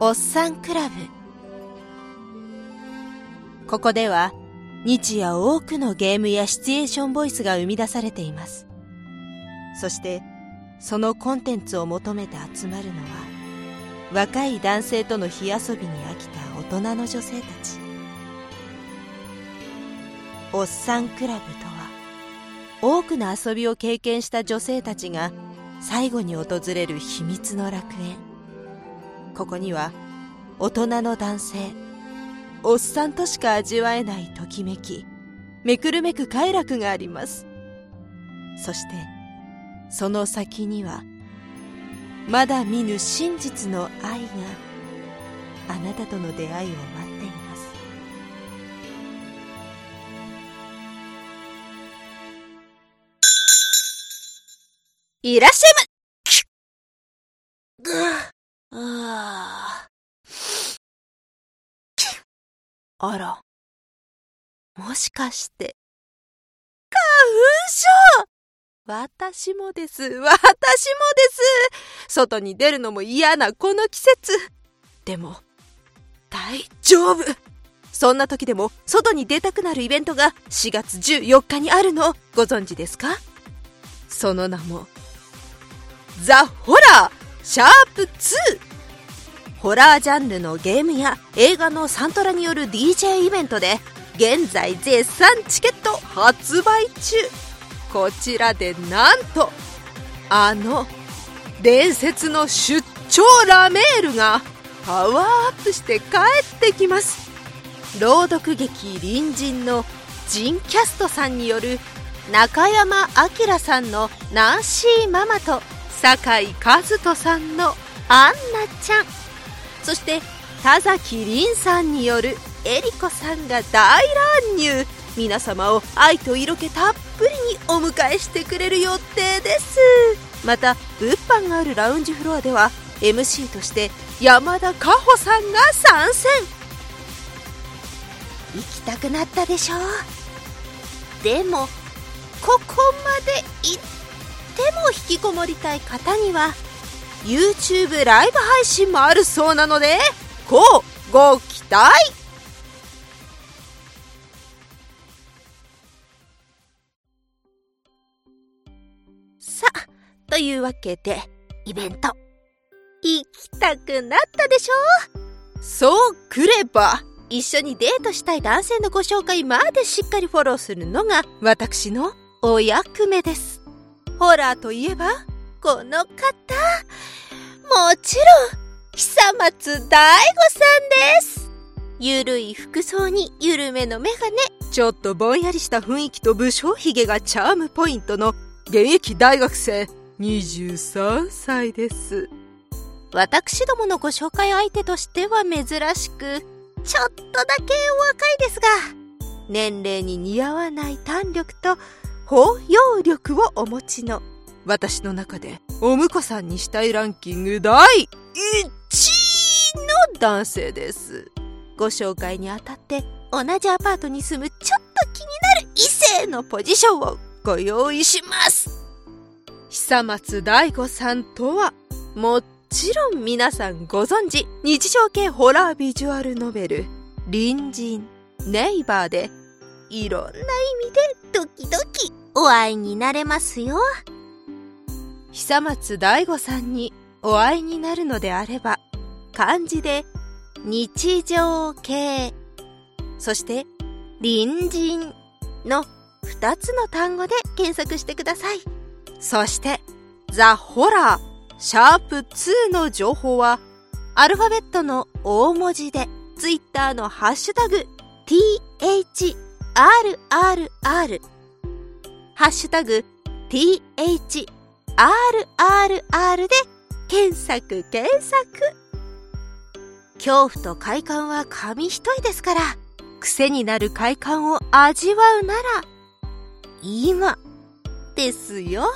おっさんクラブ。ここでは日夜多くのゲームやシチュエーションボイスが生み出されています。そしてそのコンテンツを求めて集まるのは若い男性との火遊びに飽きた大人の女性たち。おっさんクラブとは多くの遊びを経験した女性たちが最後に訪れる秘密の楽園。ここには大人の男性おっさんとしか味わえないときめきめくるめく快楽があります。そしてその先にはまだ見ぬ真実の愛があなたとの出会いを待っています。いらっしゃいまぐああらもしかして花粉症私もです。私もです。外に出るのも嫌なこの季節。でも、大丈夫。そんな時でも外に出たくなるイベントが4月14日にあるのご存知ですか？その名も、ザ・ホラーシャープ 2! ホラージャンルのゲームや映画のサントラによる DJ イベントで現在絶賛チケット発売中。こちらでなんとあの伝説の出張ラメールがパワーアップして帰ってきます。朗読劇隣人のジンキャストさんによる中山明さんのナンシーママと酒井和人さんのアンナちゃん。そして田崎凛さんによるえりこさんが大乱入。皆様を愛と色気たっぷりにお迎えしてくれる予定です。また物販があるラウンジフロアでは MC として山田佳穂さんが参戦。行きたくなったでしょう？でもここまで行っても引きこもりたい方には YouTube ライブ配信もあるそうなのでこうご期待。さあ、というわけで、イベント、行きたくなったでしょ？そうくれば、一緒にデートしたい男性のご紹介までしっかりフォローするのが私のお役目です。ホラーといえば、この方、もちろん、久松大吾さんです。ゆるい服装にゆるめのメガネ、ちょっとぼんやりした雰囲気と武将髭がチャームポイントの現役大学生。23歳です。私どものご紹介相手としては珍しくちょっとだけお若いですが年齢に似合わない胆力と包容力をお持ちの。私の中でお婿さんにしたいランキング第1位の男性です。ご紹介にあたって同じアパートに住むちょっと気になる異性のポジションをご用意します。久松大吾さんとはもちろん皆さんご存知日常系ホラービジュアルノベル隣人ネイバーでいろんな意味でドキドキお会いになれますよ。久松大吾さんにお会いになるのであれば漢字で日常系そして隣人の2つの単語で検索してください。そして、ザ・ホラー、シャープ2の情報は、アルファベットの大文字で、ツイッターのハッシュタグ、THRRR、ハッシュタグ、THRRR RRR で検索検索。恐怖と快感は紙一重ですから、癖になる快感を味わうなら、今ですよ。